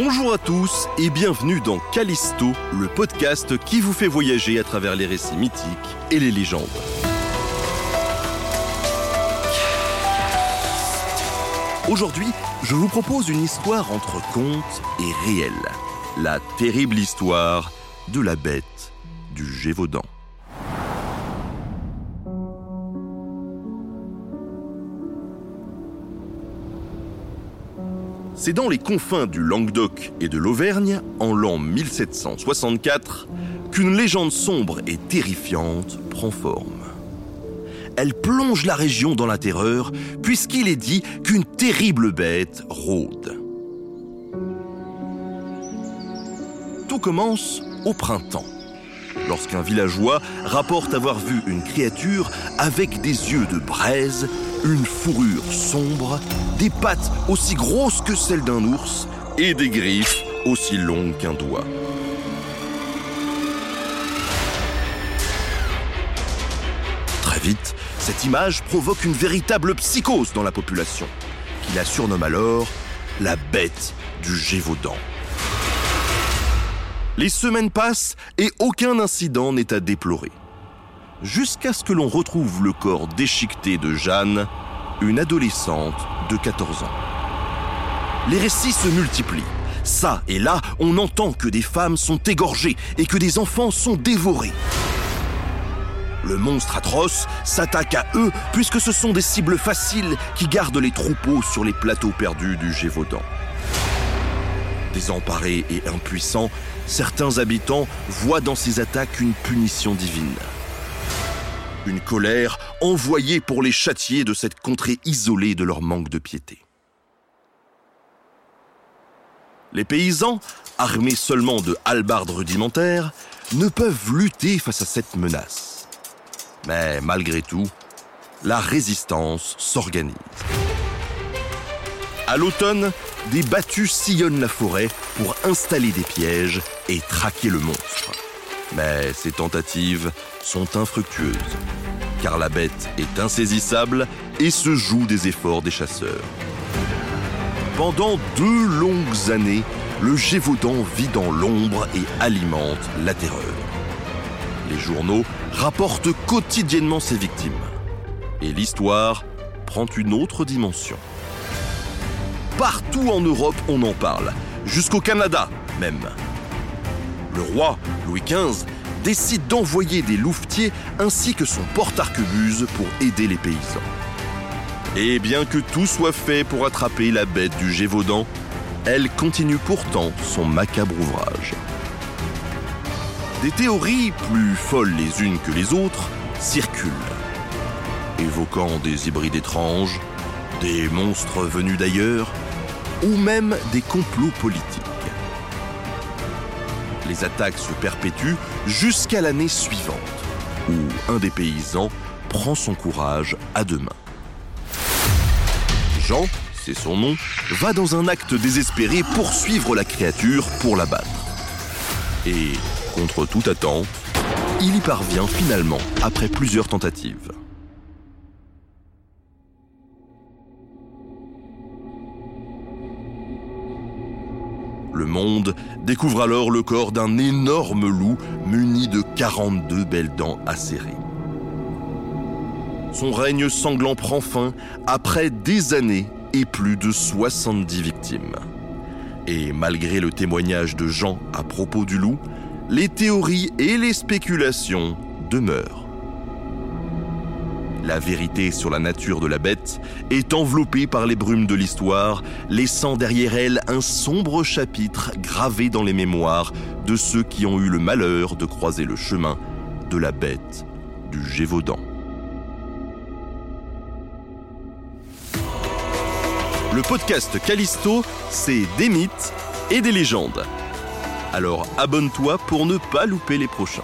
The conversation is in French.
Bonjour à tous et bienvenue dans Callisto, le podcast qui vous fait voyager à travers les récits mythiques et les légendes. Aujourd'hui, je vous propose une histoire entre conte et réel. La terrible histoire de la bête du Gévaudan. C'est dans les confins du Languedoc et de l'Auvergne, en l'an 1764, qu'une légende sombre et terrifiante prend forme. Elle plonge la région dans la terreur, puisqu'il est dit qu'une terrible bête rôde. Tout commence au printemps, lorsqu'un villageois rapporte avoir vu une créature avec des yeux de braise une fourrure sombre, des pattes aussi grosses que celles d'un ours et des griffes aussi longues qu'un doigt. Très vite, cette image provoque une véritable psychose dans la population, qui la surnomme alors la bête du Gévaudan. Les semaines passent et aucun incident n'est à déplorer jusqu'à ce que l'on retrouve le corps déchiqueté de Jeanne, une adolescente de 14 ans. Les récits se multiplient. Ça et là, on entend que des femmes sont égorgées et que des enfants sont dévorés. Le monstre atroce s'attaque à eux puisque ce sont des cibles faciles qui gardent les troupeaux sur les plateaux perdus du Gévaudan. Désemparés et impuissants, certains habitants voient dans ces attaques une punition divine une colère envoyée pour les châtier de cette contrée isolée de leur manque de piété. Les paysans, armés seulement de halbardes rudimentaires, ne peuvent lutter face à cette menace. Mais malgré tout, la résistance s'organise. À l'automne, des battus sillonnent la forêt pour installer des pièges et traquer le monstre. Mais ces tentatives sont infructueuses, car la bête est insaisissable et se joue des efforts des chasseurs. Pendant deux longues années, le Gévaudan vit dans l'ombre et alimente la terreur. Les journaux rapportent quotidiennement ses victimes. Et l'histoire prend une autre dimension. Partout en Europe, on en parle, jusqu'au Canada même. Le roi, Louis XV, décide d'envoyer des louvetiers ainsi que son porte-arquebuse pour aider les paysans. Et bien que tout soit fait pour attraper la bête du Gévaudan, elle continue pourtant son macabre ouvrage. Des théories, plus folles les unes que les autres, circulent, évoquant des hybrides étranges, des monstres venus d'ailleurs, ou même des complots politiques les attaques se perpétuent jusqu'à l'année suivante, où un des paysans prend son courage à deux mains. Jean, c'est son nom, va dans un acte désespéré poursuivre la créature pour la battre. Et, contre toute attente, il y parvient finalement après plusieurs tentatives. Le monde découvre alors le corps d'un énorme loup muni de 42 belles dents acérées. Son règne sanglant prend fin après des années et plus de 70 victimes. Et malgré le témoignage de Jean à propos du loup, les théories et les spéculations demeurent. La vérité sur la nature de la bête est enveloppée par les brumes de l'histoire, laissant derrière elle un sombre chapitre gravé dans les mémoires de ceux qui ont eu le malheur de croiser le chemin de la bête du Gévaudan. Le podcast Callisto, c'est des mythes et des légendes. Alors abonne-toi pour ne pas louper les prochains.